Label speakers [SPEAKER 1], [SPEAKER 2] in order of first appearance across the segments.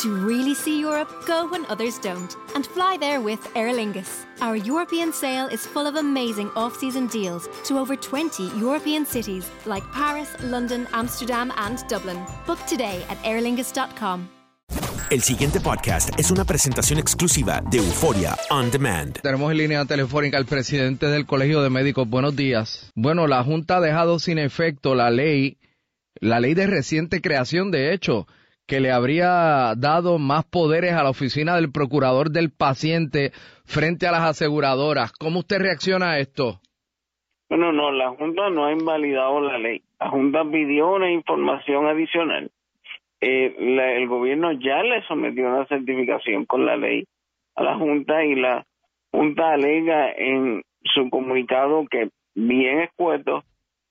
[SPEAKER 1] To really see Europe, go when others don't, and fly there with Aer Lingus. Our European sale is full of amazing off season deals to over 20 European cities like Paris, London, Amsterdam, and Dublin. Book today at aerlingus.com.
[SPEAKER 2] El siguiente podcast es una presentación exclusiva de Euforia On Demand.
[SPEAKER 3] Tenemos en línea telefónica al presidente del Colegio de Médicos. Buenos días. Bueno, la Junta ha dejado sin efecto la ley, la ley de reciente creación, de hecho, que le habría dado más poderes a la oficina del procurador del paciente frente a las aseguradoras. ¿Cómo usted reacciona a esto?
[SPEAKER 4] Bueno, no, la Junta no ha invalidado la ley. La Junta pidió una información adicional. Eh, el gobierno ya le sometió una certificación con la ley a la Junta y la Junta alega en su comunicado que bien escueto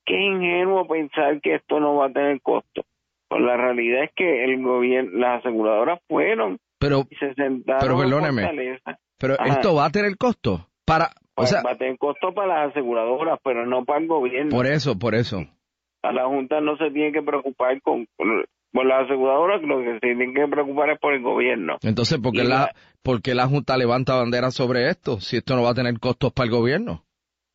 [SPEAKER 4] que es ingenuo pensar que esto no va a tener costo. Pues la realidad es que el gobierno, las aseguradoras fueron
[SPEAKER 3] pero,
[SPEAKER 4] y se sentaron
[SPEAKER 3] pero perdóneme, pero
[SPEAKER 4] Ajá.
[SPEAKER 3] esto va a tener costo para, o
[SPEAKER 4] Pues
[SPEAKER 3] sea,
[SPEAKER 4] va a tener costo para las aseguradoras, pero no para el gobierno.
[SPEAKER 3] por eso, por eso.
[SPEAKER 4] A la Junta no se tiene que preocupar con, con, por las aseguradoras, lo que se tienen que preocupar es por el gobierno.
[SPEAKER 3] Entonces, ¿por qué
[SPEAKER 4] Y
[SPEAKER 3] la,
[SPEAKER 4] la-
[SPEAKER 3] por qué la Junta levanta bandera sobre esto si esto no va a tener costos para el gobierno?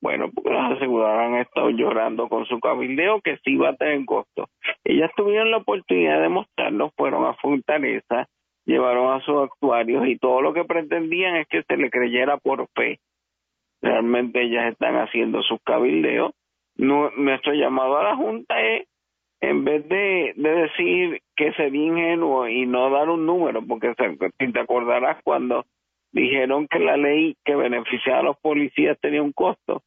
[SPEAKER 4] Bueno, porque las aseguradoras han estado llorando con su cabildeo que sí va a tener costo. Ellas tuvieron la oportunidad de mostrarlo, fueron a Fortaleza, llevaron a sus actuarios y todo lo que pretendían es que se le creyera por fe. Realmente ellas están haciendo sus cabildeos. Nu- nuestro llamado a la Junta es, en vez de, de decir que sería ingenuo y no dar un número, porque si te acordarás cuando dijeron que la ley que beneficiaba a los policías tenía un costo,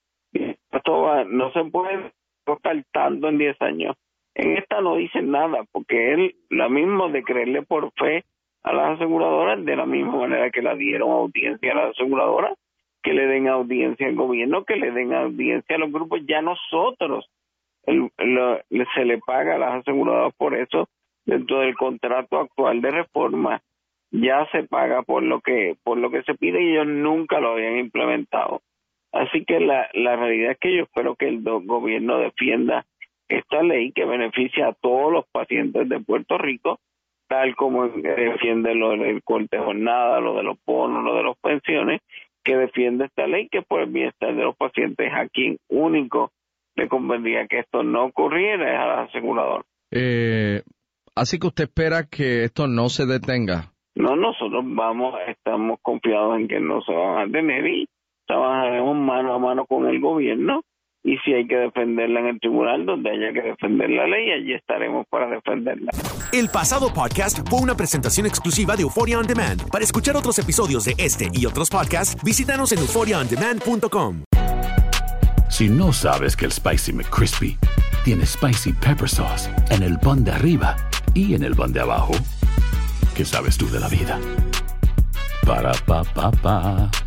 [SPEAKER 4] esto no se puede costar tanto en 10 años. En esta no dicen nada, porque él, lo mismo de creerle por fe a las aseguradoras, de la misma manera que la dieron audiencia a las aseguradoras, que le den audiencia al gobierno, que le den audiencia a los grupos, ya nosotros el- lo- se le paga a las aseguradoras por eso dentro del contrato actual de reforma ya se paga por lo que por lo que se pide y ellos nunca lo habían implementado así que la, la realidad es que yo espero que el gobierno defienda esta ley que beneficia a todos los pacientes de Puerto Rico tal como defiende lo del corte de jornada, lo de los bonos, lo de las pensiones, que defiende esta ley que por el bienestar de los pacientes a quien único le convendría que esto no ocurriera es a las aseguradoras.
[SPEAKER 3] Eh, así que usted espera que esto no se detenga.
[SPEAKER 4] No, nosotros vamos, estamos confiados en que no se van a detener y trabajaremos mano a mano con el gobierno y si hay que defenderla en el tribunal donde haya que defender la ley, allí estaremos para defenderla.
[SPEAKER 2] El pasado podcast fue una presentación exclusiva de Euphoria On Demand. Para escuchar otros episodios de este y otros podcasts, visítanos en euphoriaondemand.com.
[SPEAKER 5] Si no sabes que el Spicy McCrispy tiene Spicy Pepper Sauce en el pan de arriba y en el pan de abajo, ¿Qué sabes tú de la vida? Para pa pa pa.